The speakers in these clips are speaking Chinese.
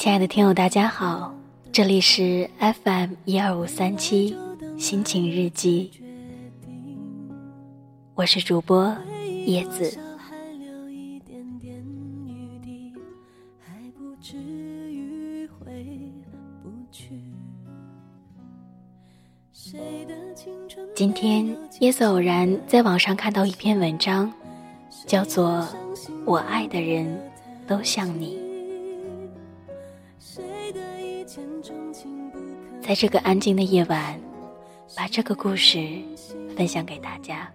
亲爱的听友，大家好，这里是 FM 一二五三七心情日记，我是主播叶子。今天叶子偶然在网上看到一篇文章，叫做《我爱的人都像你》。在这个安静的夜晚，把这个故事分享给大家。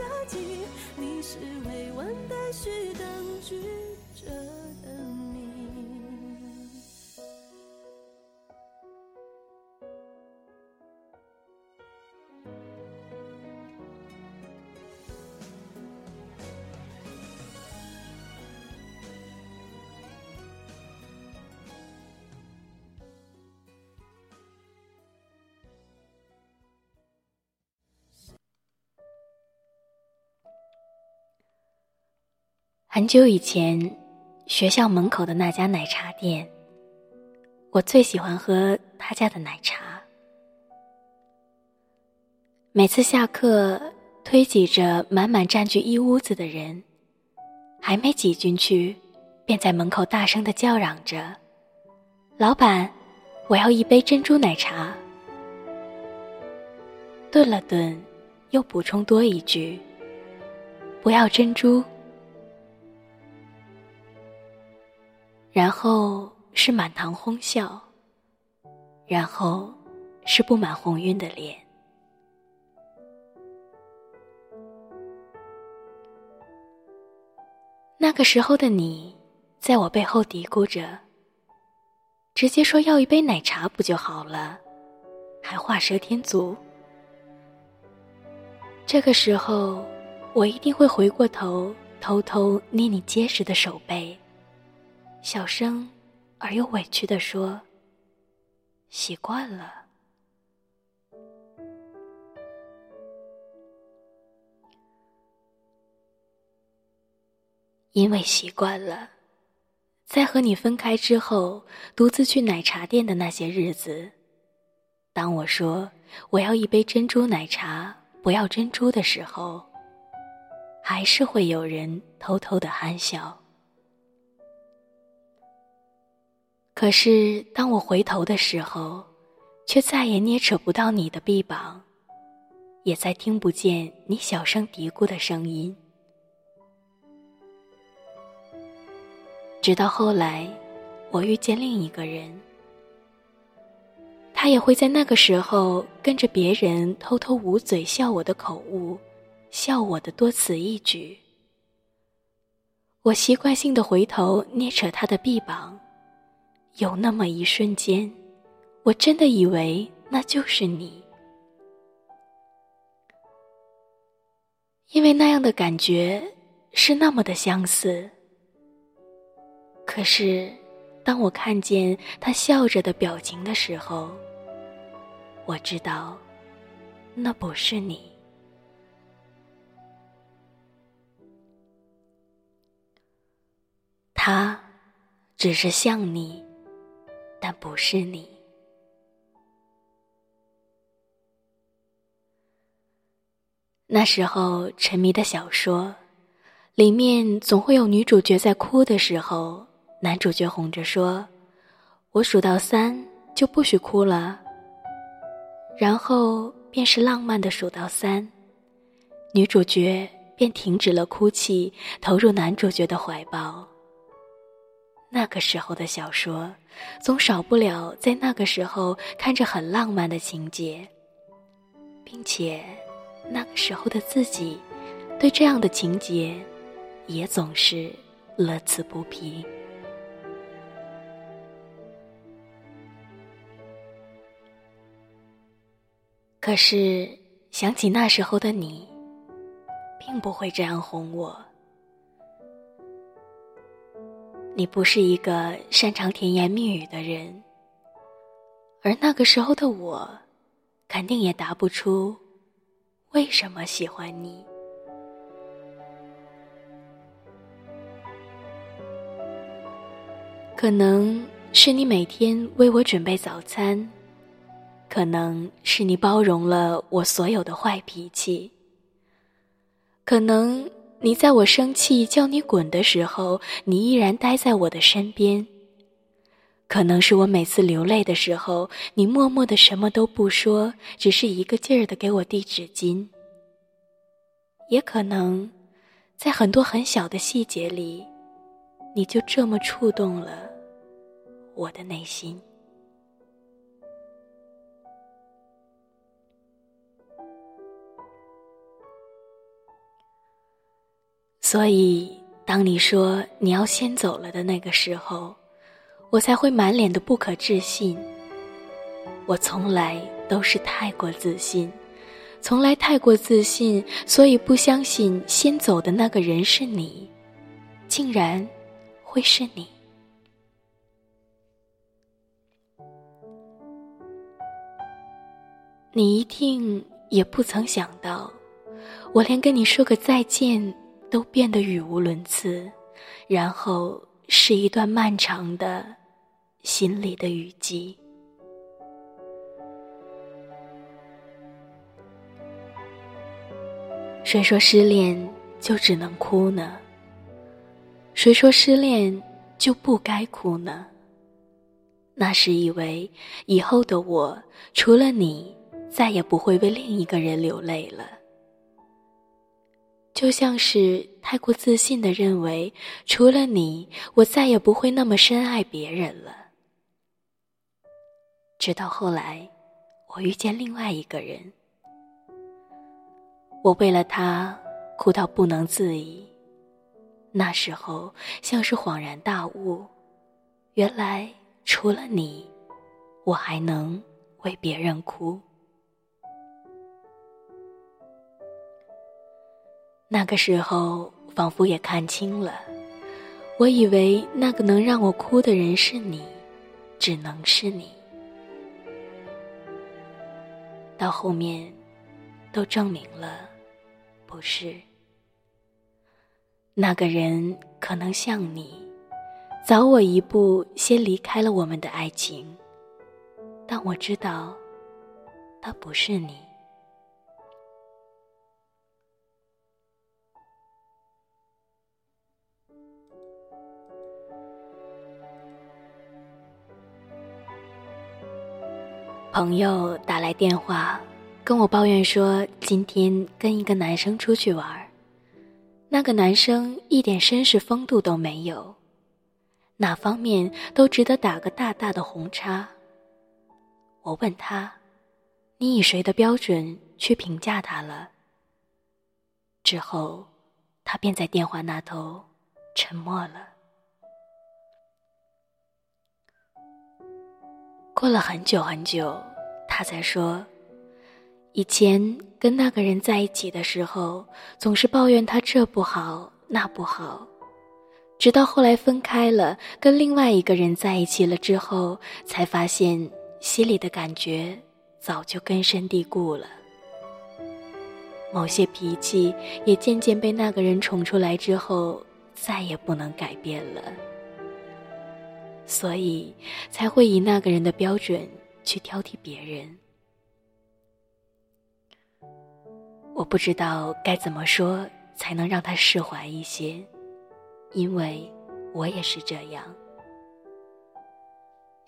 夏季，你是未完待续。很久以前，学校门口的那家奶茶店，我最喜欢喝他家的奶茶。每次下课，推挤着满满占据一屋子的人，还没挤进去，便在门口大声的叫嚷着：“老板，我要一杯珍珠奶茶。”顿了顿，又补充多一句：“不要珍珠。”然后是满堂哄笑，然后是布满红晕的脸。那个时候的你，在我背后嘀咕着：“直接说要一杯奶茶不就好了，还画蛇添足。”这个时候，我一定会回过头，偷偷捏你结实的手背。小声而又委屈的说：“习惯了，因为习惯了，在和你分开之后，独自去奶茶店的那些日子，当我说我要一杯珍珠奶茶，不要珍珠的时候，还是会有人偷偷的憨笑。”可是，当我回头的时候，却再也捏扯不到你的臂膀，也再听不见你小声嘀咕的声音。直到后来，我遇见另一个人，他也会在那个时候跟着别人偷偷捂嘴笑我的口误，笑我的多此一举。我习惯性的回头捏扯他的臂膀。有那么一瞬间，我真的以为那就是你，因为那样的感觉是那么的相似。可是，当我看见他笑着的表情的时候，我知道，那不是你，他只是像你。但不是你。那时候沉迷的小说，里面总会有女主角在哭的时候，男主角哄着说：“我数到三就不许哭了。”然后便是浪漫的数到三，女主角便停止了哭泣，投入男主角的怀抱。那个时候的小说，总少不了在那个时候看着很浪漫的情节，并且那个时候的自己，对这样的情节，也总是乐此不疲。可是想起那时候的你，并不会这样哄我。你不是一个擅长甜言蜜语的人，而那个时候的我，肯定也答不出为什么喜欢你。可能是你每天为我准备早餐，可能是你包容了我所有的坏脾气，可能。你在我生气叫你滚的时候，你依然待在我的身边。可能是我每次流泪的时候，你默默的什么都不说，只是一个劲儿的给我递纸巾。也可能，在很多很小的细节里，你就这么触动了我的内心。所以，当你说你要先走了的那个时候，我才会满脸的不可置信。我从来都是太过自信，从来太过自信，所以不相信先走的那个人是你，竟然会是你。你一定也不曾想到，我连跟你说个再见。都变得语无伦次，然后是一段漫长的心里的雨季。谁说失恋就只能哭呢？谁说失恋就不该哭呢？那是以为以后的我除了你，再也不会为另一个人流泪了。就像是太过自信的认为，除了你，我再也不会那么深爱别人了。直到后来，我遇见另外一个人，我为了他哭到不能自已。那时候，像是恍然大悟，原来除了你，我还能为别人哭。那个时候，仿佛也看清了。我以为那个能让我哭的人是你，只能是你。到后面，都证明了，不是。那个人可能像你，早我一步先离开了我们的爱情，但我知道，他不是你。朋友打来电话，跟我抱怨说，今天跟一个男生出去玩那个男生一点绅士风度都没有，哪方面都值得打个大大的红叉。我问他：“你以谁的标准去评价他了？”之后，他便在电话那头沉默了。过了很久很久，他才说：“以前跟那个人在一起的时候，总是抱怨他这不好那不好，直到后来分开了，跟另外一个人在一起了之后，才发现心里的感觉早就根深蒂固了。某些脾气也渐渐被那个人宠出来之后，再也不能改变了。”所以才会以那个人的标准去挑剔别人。我不知道该怎么说才能让他释怀一些，因为我也是这样。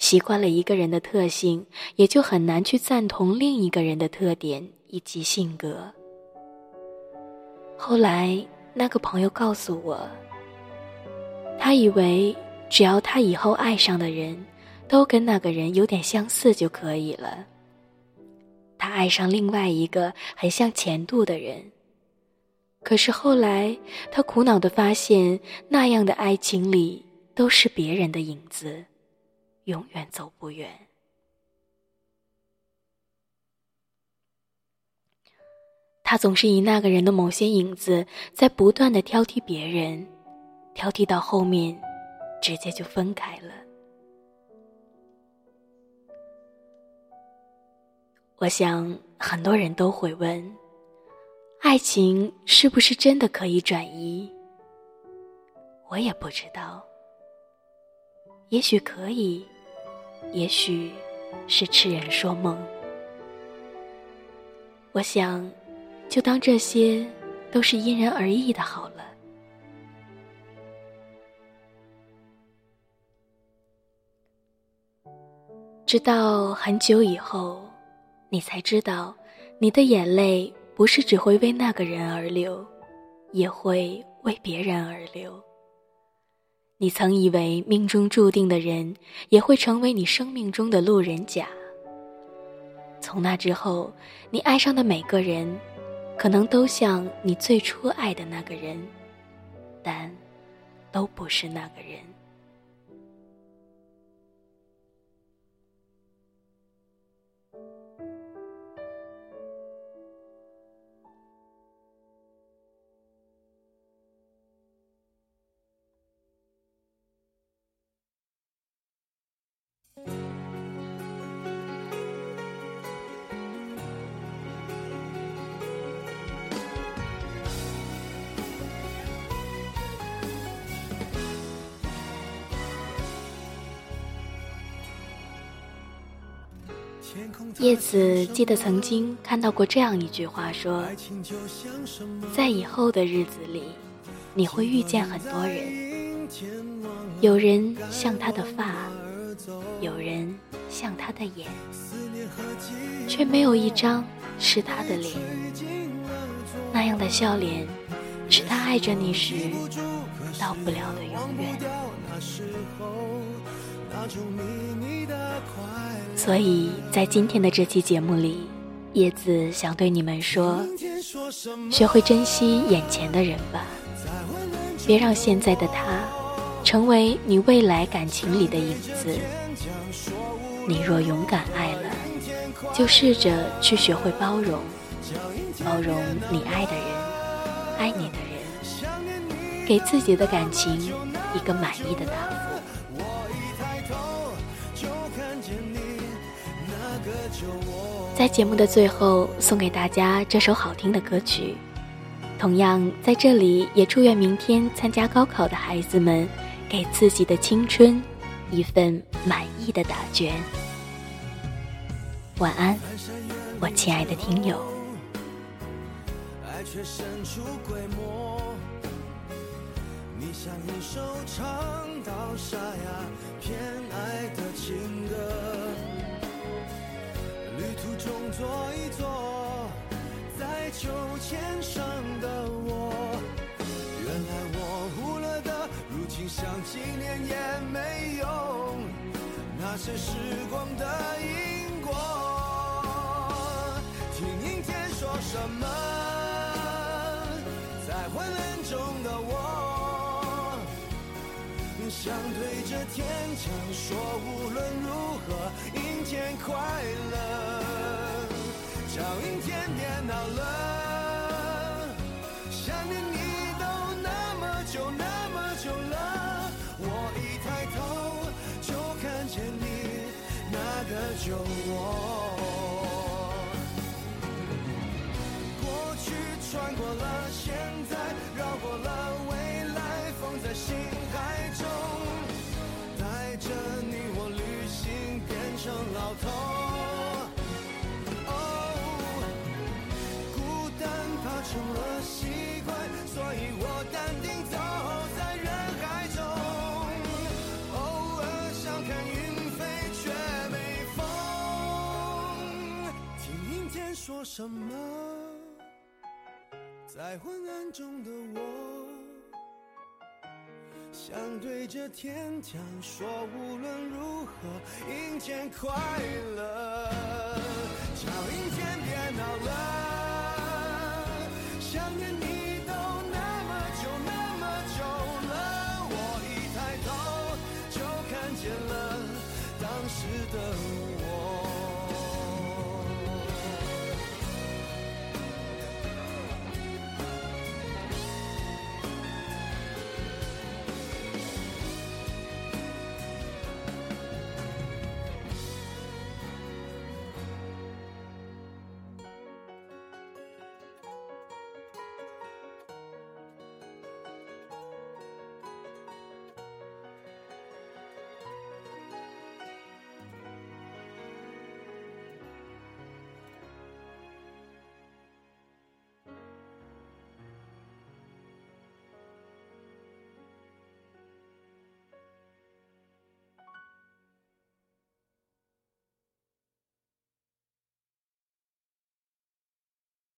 习惯了一个人的特性，也就很难去赞同另一个人的特点以及性格。后来那个朋友告诉我，他以为。只要他以后爱上的人，都跟那个人有点相似就可以了。他爱上另外一个很像前度的人。可是后来，他苦恼的发现，那样的爱情里都是别人的影子，永远走不远。他总是以那个人的某些影子，在不断的挑剔别人，挑剔到后面，直接就分开了。我想很多人都会问：爱情是不是真的可以转移？我也不知道，也许可以，也许是痴人说梦。我想。就当这些都是因人而异的好了。直到很久以后，你才知道，你的眼泪不是只会为那个人而流，也会为别人而流。你曾以为命中注定的人，也会成为你生命中的路人甲。从那之后，你爱上的每个人。可能都像你最初爱的那个人，但都不是那个人。叶子记得曾经看到过这样一句话，说：“在以后的日子里，你会遇见很多人，有人像他的发，有人像他的眼，却没有一张是他的脸。那样的笑脸，是他爱着你时到不了的永远。”所以在今天的这期节目里，叶子想对你们说：学会珍惜眼前的人吧，别让现在的他成为你未来感情里的影子。你若勇敢爱了，就试着去学会包容，包容你爱的人，爱你的人，给自己的感情一个满意的答复。在节目的最后，送给大家这首好听的歌曲。同样，在这里也祝愿明天参加高考的孩子们，给自己的青春一份满意的答卷。晚安，我亲爱的听友。你像一首唱到沙哑偏爱的情歌。坐一坐，在秋千上的我，原来我忽略的，如今想纪念也没用，那些时光的因果。听阴天说什么，在昏暗中的我，想对着天讲说，无论如何，阴天快乐。脚印天天到了，想念你都那么久那么久了，我一抬头就看见你那个旧我。过去穿过了，现在绕过了，未来放在心海中，带着你我旅行变成老头。什么，在昏暗中的我，想对着天讲，说无论如何，阴天快乐。叫阴天。